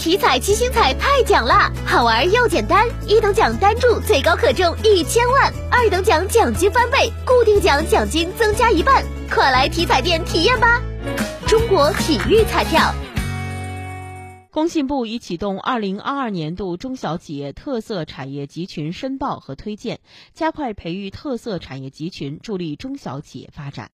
体彩七星彩太奖啦，好玩又简单，一等奖单注最高可中一千万，二等奖奖金翻倍，固定奖奖金增加一半，快来体彩店体验吧！中国体育彩票。工信部已启动二零二二年度中小企业特色产业集群申报和推荐，加快培育特色产业集群，助力中小企业发展。